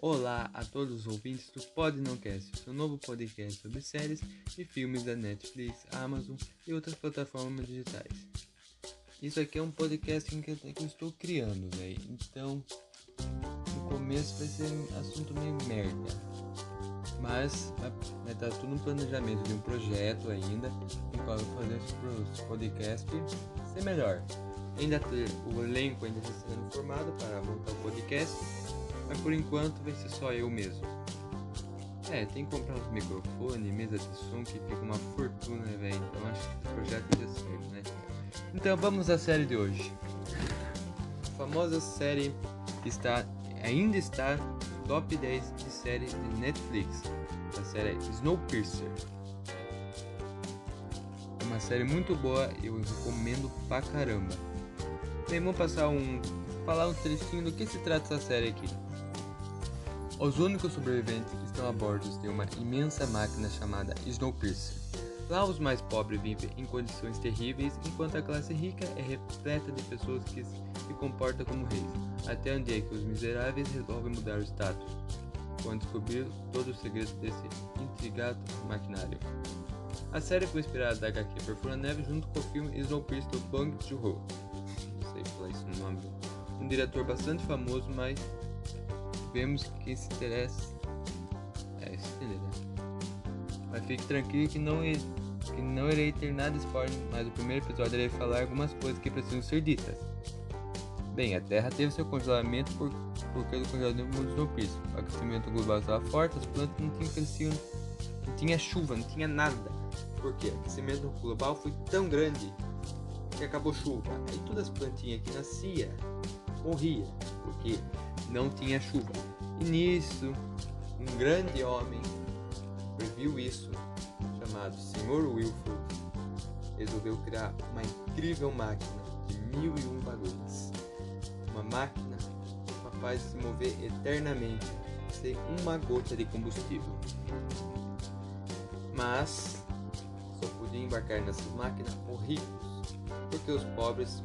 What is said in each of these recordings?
Olá a todos os ouvintes do Pod Não Cast, seu novo podcast sobre séries e filmes da Netflix, Amazon e outras plataformas digitais. Isso aqui é um podcast que eu estou criando, velho. Então, no começo vai ser um assunto meio merda. Mas vai estar tudo no planejamento de um projeto ainda, no qual eu vou fazer esse podcast ser melhor. Ainda ter o elenco ainda está sendo formado para montar o podcast mas por enquanto vai ser só eu mesmo. É, tem que comprar uns microfones, mesa de som que fica uma fortuna, velho. Então acho que esse projeto já certo, né? Então vamos à série de hoje. A famosa série está, ainda está no top 10 de séries de Netflix. A série é Snowpiercer. É uma série muito boa, eu recomendo pra caramba. Bem, vamos passar um. falar um trechinho do que se trata essa série aqui. Os únicos sobreviventes que estão a bordo de uma imensa máquina chamada Snowpiercer. Lá os mais pobres vivem em condições terríveis, enquanto a classe rica é repleta de pessoas que se comportam como reis, até um dia que os miseráveis resolvem mudar o status, quando descobrir todo o segredo desse intrigado maquinário. A série foi inspirada da HQ Perfura Neve junto com o filme Snowpiercer do Bong Joon-ho. Não sei falar no nome. Um diretor bastante famoso, mas vemos que se interessa. É, entender, né? Mas fique tranquilo que não, que não irei ter nada de spoiler, mas no primeiro episódio irei falar algumas coisas que precisam ser ditas. Bem, a Terra teve seu congelamento por, por causa do congelamento do Snowpiercer. O aquecimento global estava forte, as plantas não tinham crescido, não tinha chuva, não tinha nada. Por quê? O aquecimento global foi tão grande que acabou chuva. Aí todas as plantinhas que nascia morria, porque não tinha chuva. E nisso, um grande homem previu isso, chamado Sr. Wilford, resolveu criar uma incrível máquina de mil e um vagões. Uma máquina capaz de se mover eternamente sem uma gota de combustível. Mas só podia embarcar nessas máquinas os ricos, porque os pobres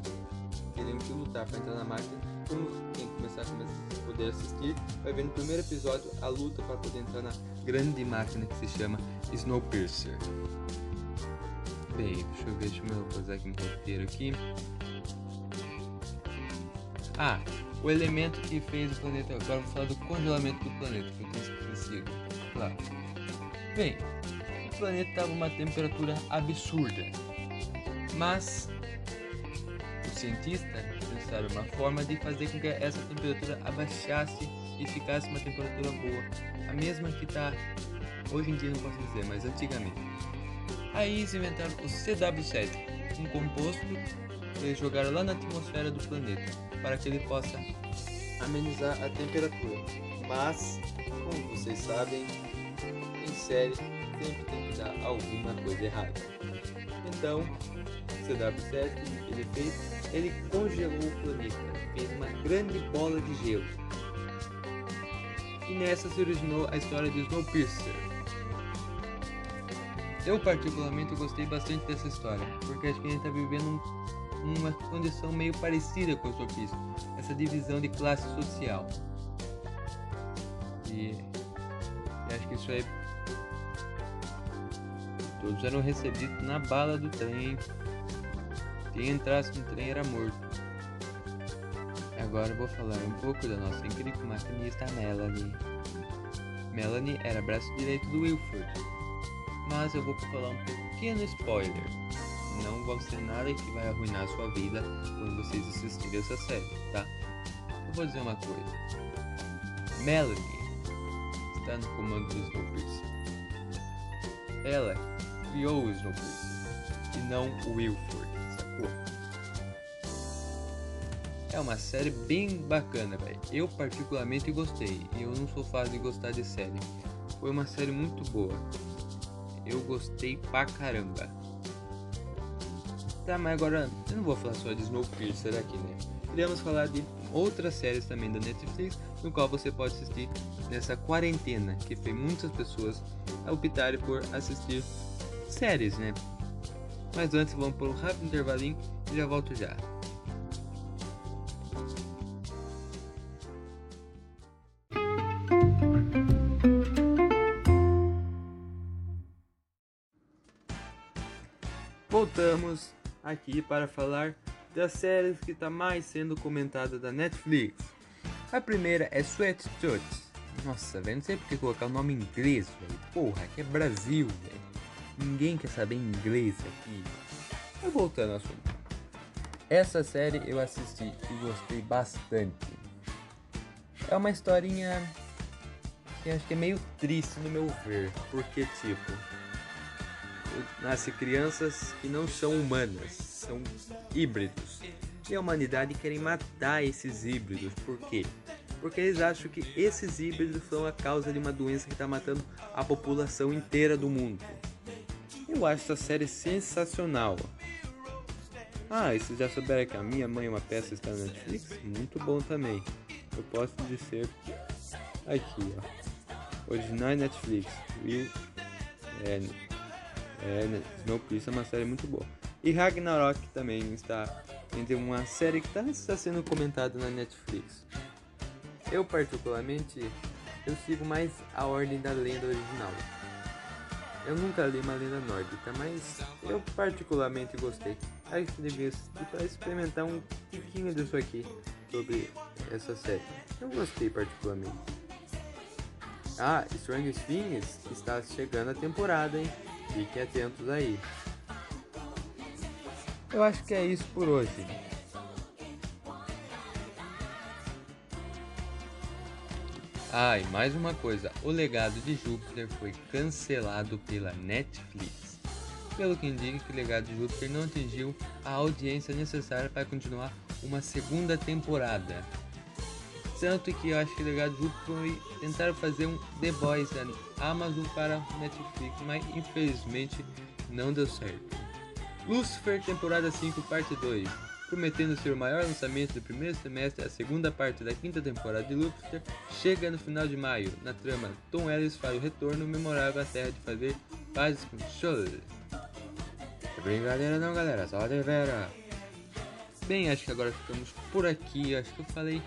teriam que lutar para entrar na máquina. Começar a poder assistir, vai ver no primeiro episódio a luta para poder entrar na grande máquina que se chama Snowpiercer. Bem, deixa eu ver, deixa eu posar aqui um roteiro aqui. Ah, o elemento que fez o planeta. Agora vou falar do congelamento do planeta, que eu esquecido. Claro. Bem, o planeta estava uma temperatura absurda. Mas cientistas pensaram uma forma de fazer com que essa temperatura abaixasse e ficasse uma temperatura boa, a mesma que está hoje em dia não posso dizer, mas antigamente. Aí eles inventaram o CW7, um composto que eles jogaram lá na atmosfera do planeta para que ele possa amenizar a temperatura. Mas, como vocês sabem, em série sempre tem que dar alguma coisa errada. Então, CW7 que ele fez ele congelou o planeta, fez uma grande bola de gelo. E nessa se originou a história de Snowpiercer. Eu particularmente gostei bastante dessa história, porque acho que a gente está vivendo um, uma condição meio parecida com o Snowpiercer, essa divisão de classe social. E, e acho que isso aí todos eram recebidos na bala do trem quem entrasse no trem era morto. Agora vou falar um pouco da nossa incrível maquinista Melanie. Melanie era braço direito do Wilford, mas eu vou falar um pequeno spoiler. Não vai ser nada que vai arruinar a sua vida quando vocês assistirem essa série, tá? Eu vou dizer uma coisa. Melanie está no comando do Snowpiercer. Ela criou o Snowpiercer e não o Wilford. É uma série bem bacana, velho. Eu particularmente gostei. E eu não sou fácil de gostar de série. Foi uma série muito boa. Eu gostei pra caramba. Tá, mas agora eu não vou falar só de Snowpiercer aqui, né? Iremos falar de outras séries também da Netflix, no qual você pode assistir nessa quarentena, que fez muitas pessoas optarem por assistir séries, né? Mas antes vamos por um rápido intervalinho e já volto já. Voltamos aqui para falar das séries que está mais sendo comentada da Netflix. A primeira é Sweat Toots. Nossa, velho, não sei porque colocar o nome em inglês, velho. Porra, que é Brasil, velho. Ninguém quer saber inglês aqui. Mas voltando ao assunto. Essa série eu assisti e gostei bastante. É uma historinha que acho que é meio triste no meu ver, porque tipo, nasce crianças que não são humanas, são híbridos. E a humanidade querem matar esses híbridos. Por quê? Porque eles acham que esses híbridos são a causa de uma doença que está matando a população inteira do mundo. Eu acho essa série sensacional. Ah, e vocês já souberam que a minha mãe é uma peça está na Netflix? Muito bom também. Eu posso dizer aqui, ó. Original Netflix. Will é, é, Snowpiercer é uma série muito boa. E Ragnarok também está entre uma série que tá, está sendo comentada na Netflix. Eu particularmente eu sigo mais a ordem da lenda original. Eu nunca li uma lenda nórdica, mas eu particularmente gostei. Acho que devia experimentar um pouquinho disso aqui sobre essa série. Eu gostei particularmente. Ah, Stranger Things está chegando a temporada, hein? Fiquem atentos aí. Eu acho que é isso por hoje. Ah, e mais uma coisa: O Legado de Júpiter foi cancelado pela Netflix. Pelo que indica que o Legado de Júpiter não atingiu a audiência necessária para continuar uma segunda temporada. Tanto que eu acho que o Legado de Júpiter foi tentar fazer um The Boys da Amazon para Netflix, mas infelizmente não deu certo. Lucifer, temporada 5, parte 2. Prometendo ser o maior lançamento do primeiro semestre, a segunda parte da quinta temporada de Lucifer chega no final de maio. Na trama, Tom Ellis faz o retorno memorável à Terra de fazer pazes com Show. É brincadeira não, galera, só de vera. Bem, acho que agora ficamos por aqui. Acho que eu falei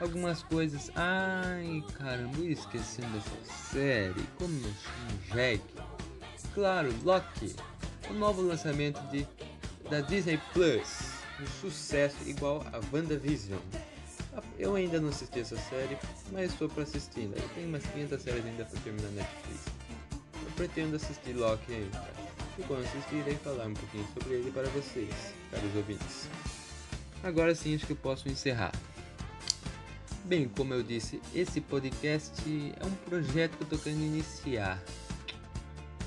algumas coisas. Ai, caramba, esquecendo dessa série. Como eu chamo Jack? Claro, Loki o novo lançamento de, da Disney Plus, um sucesso igual a WandaVision. Eu ainda não assisti essa série, mas estou para assistir. Né? Tenho umas 500 séries ainda para terminar na Netflix. Eu pretendo assistir Loki ainda. E quando assistir, irei falar um pouquinho sobre ele para vocês, caros ouvintes. Agora sim, acho que posso encerrar. Bem, como eu disse, esse podcast é um projeto que eu estou querendo iniciar.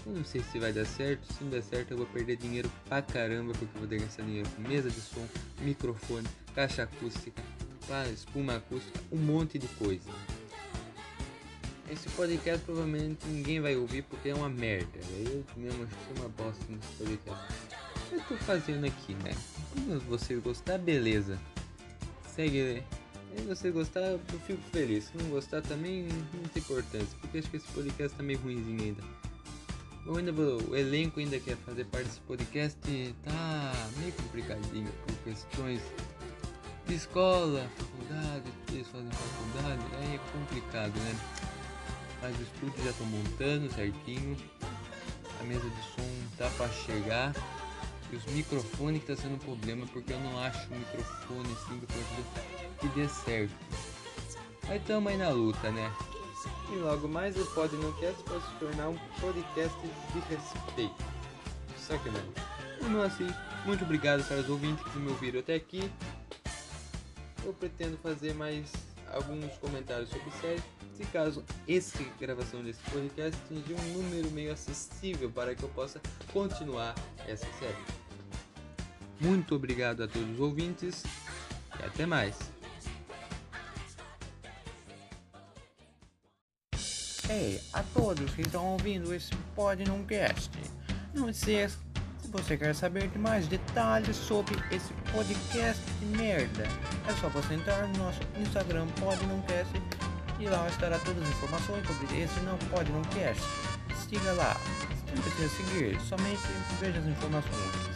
Não sei se vai dar certo, se não der certo eu vou perder dinheiro pra caramba, porque eu vou ter que gastar dinheiro com mesa de som, microfone, caixa acústica, espuma acústica, um monte de coisa. Esse podcast provavelmente ninguém vai ouvir porque é uma merda. Eu mesmo achei uma bosta nesse podcast. Eu tô fazendo aqui, né? Se vocês gostar, beleza. Segue. Se você gostar, eu fico feliz. Se não gostar também, não tem importância. Porque acho que esse podcast tá meio ruimzinho ainda. Eu ainda o elenco ainda quer fazer parte desse podcast tá meio complicadinho por questões de escola, faculdade, eles fazem faculdade, aí é complicado, né? Mas o estúdio já estou montando certinho, a mesa de som tá para chegar e os microfones que tá sendo um problema porque eu não acho o microfone assim que dê certo. Mas tamo aí na luta, né? Logo mais o Podnocast pode se tornar um podcast de respeito. Sacanagem. Não assim, muito obrigado para os ouvintes que me ouviram até aqui. Eu pretendo fazer mais alguns comentários sobre série. Se caso essa gravação desse podcast atingir um número meio acessível para que eu possa continuar essa série. Muito obrigado a todos os ouvintes e até mais. Ei, a todos que estão ouvindo esse Podnumcast, não esqueça, se você quer saber de mais detalhes sobre esse podcast de merda, é só você entrar no nosso Instagram Podnumcast e lá estará todas as informações sobre esse não Podnumcast. Siga lá, não precisa seguir, somente veja as informações.